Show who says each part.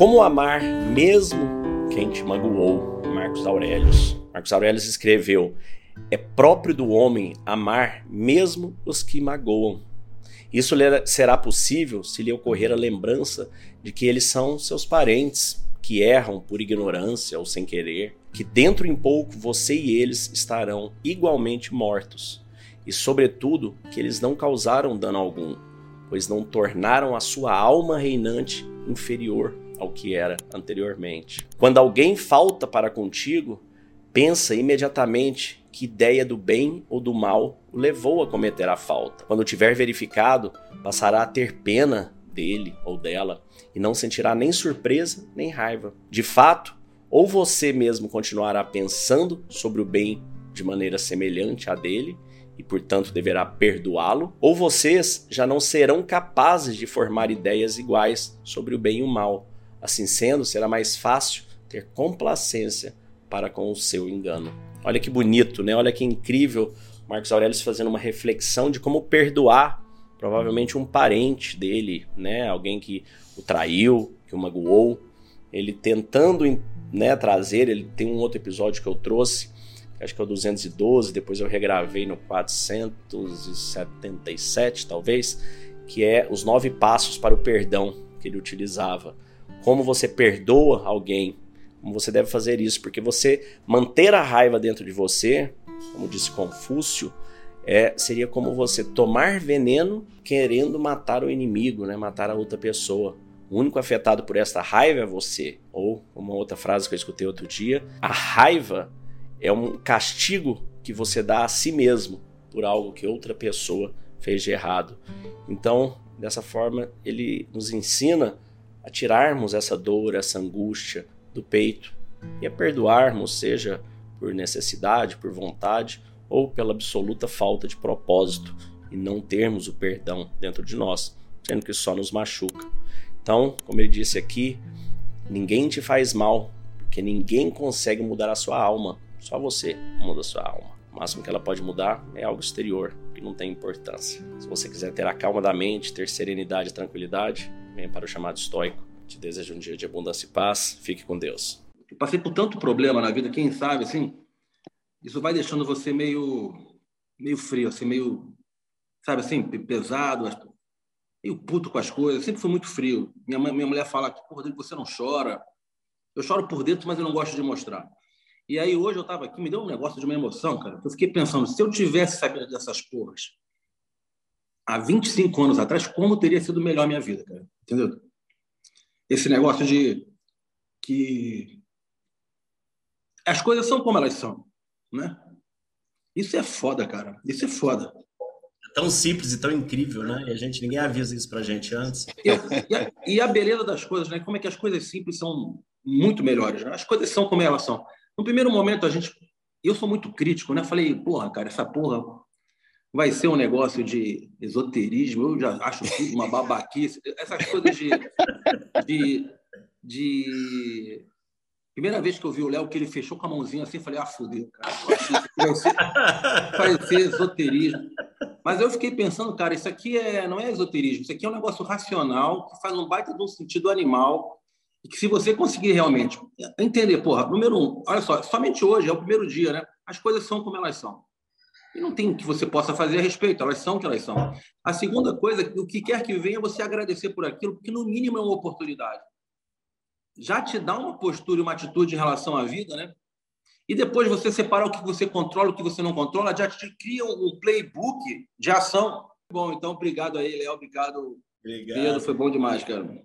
Speaker 1: Como amar mesmo quem te magoou? Marcos Aurelius. Marcos Aurelius escreveu: É próprio do homem amar mesmo os que magoam. Isso será possível se lhe ocorrer a lembrança de que eles são seus parentes, que erram por ignorância ou sem querer, que dentro em pouco você e eles estarão igualmente mortos, e sobretudo que eles não causaram dano algum, pois não tornaram a sua alma reinante inferior ao que era anteriormente. Quando alguém falta para contigo, pensa imediatamente que ideia do bem ou do mal o levou a cometer a falta. Quando tiver verificado, passará a ter pena dele ou dela e não sentirá nem surpresa nem raiva. De fato, ou você mesmo continuará pensando sobre o bem de maneira semelhante à dele e, portanto, deverá perdoá-lo, ou vocês já não serão capazes de formar ideias iguais sobre o bem e o mal. Assim sendo, será mais fácil ter complacência para com o seu engano. Olha que bonito, né? Olha que incrível Marcos Aurelius fazendo uma reflexão de como perdoar provavelmente um parente dele, né? Alguém que o traiu, que o magoou. Ele tentando né, trazer, ele tem um outro episódio que eu trouxe, acho que é o 212, depois eu regravei no 477, talvez, que é os nove passos para o perdão que ele utilizava. Como você perdoa alguém, como você deve fazer isso, porque você manter a raiva dentro de você, como disse Confúcio, é, seria como você tomar veneno querendo matar o inimigo, né, matar a outra pessoa. O único afetado por esta raiva é você. Ou, uma outra frase que eu escutei outro dia, a raiva é um castigo que você dá a si mesmo por algo que outra pessoa fez de errado. Então, dessa forma, ele nos ensina a tirarmos essa dor, essa angústia do peito e a perdoarmos, seja por necessidade, por vontade ou pela absoluta falta de propósito e não termos o perdão dentro de nós, sendo que só nos machuca. Então, como ele disse aqui, ninguém te faz mal, porque ninguém consegue mudar a sua alma. Só você muda a sua alma. O máximo que ela pode mudar é algo exterior, que não tem importância. Se você quiser ter a calma da mente, ter serenidade e tranquilidade, para o chamado estoico. Te desejo um dia de abundância e paz. Fique com Deus.
Speaker 2: Eu passei por tanto problema na vida, quem sabe, assim, isso vai deixando você meio, meio frio, assim, meio, sabe assim, pesado, meio puto com as coisas, sempre fui muito frio. Minha, minha mulher fala que, por dentro você não chora. Eu choro por dentro, mas eu não gosto de mostrar. E aí hoje eu estava aqui, me deu um negócio de uma emoção, cara. Eu fiquei pensando, se eu tivesse sabido dessas porras há 25 anos atrás, como teria sido melhor a minha vida, cara? Entendeu? Esse negócio de que as coisas são como elas são, né? Isso é foda, cara. Isso é foda
Speaker 1: tão simples e tão incrível, né? E a gente ninguém avisa isso pra gente antes.
Speaker 2: E, a, e a beleza das coisas, né? Como é que as coisas simples são muito melhores, né? As coisas são como elas são. No primeiro momento a gente, eu sou muito crítico, né? Falei, porra, cara, essa porra vai ser um negócio de esoterismo, eu já acho tudo uma babaquice, essas coisas de, de, de Primeira vez que eu vi o Léo, que ele fechou com a mãozinha assim, falei, ah, fudeu, cara. Vai ser esoterismo. Mas eu fiquei pensando, cara, isso aqui é, não é esoterismo, isso aqui é um negócio racional, que faz um baita de um sentido animal, e que se você conseguir realmente entender, porra, número um, olha só, somente hoje, é o primeiro dia, né? As coisas são como elas são. E não tem que você possa fazer a respeito, elas são o que elas são. A segunda coisa, o que quer que venha, você agradecer por aquilo, porque no mínimo é uma oportunidade. Já te dá uma postura e uma atitude em relação à vida, né? e depois você separar o que você controla, o que você não controla, já te cria um playbook de ação. Bom, então obrigado aí, Léo, obrigado. Obrigado. Pedro, foi bom demais, cara.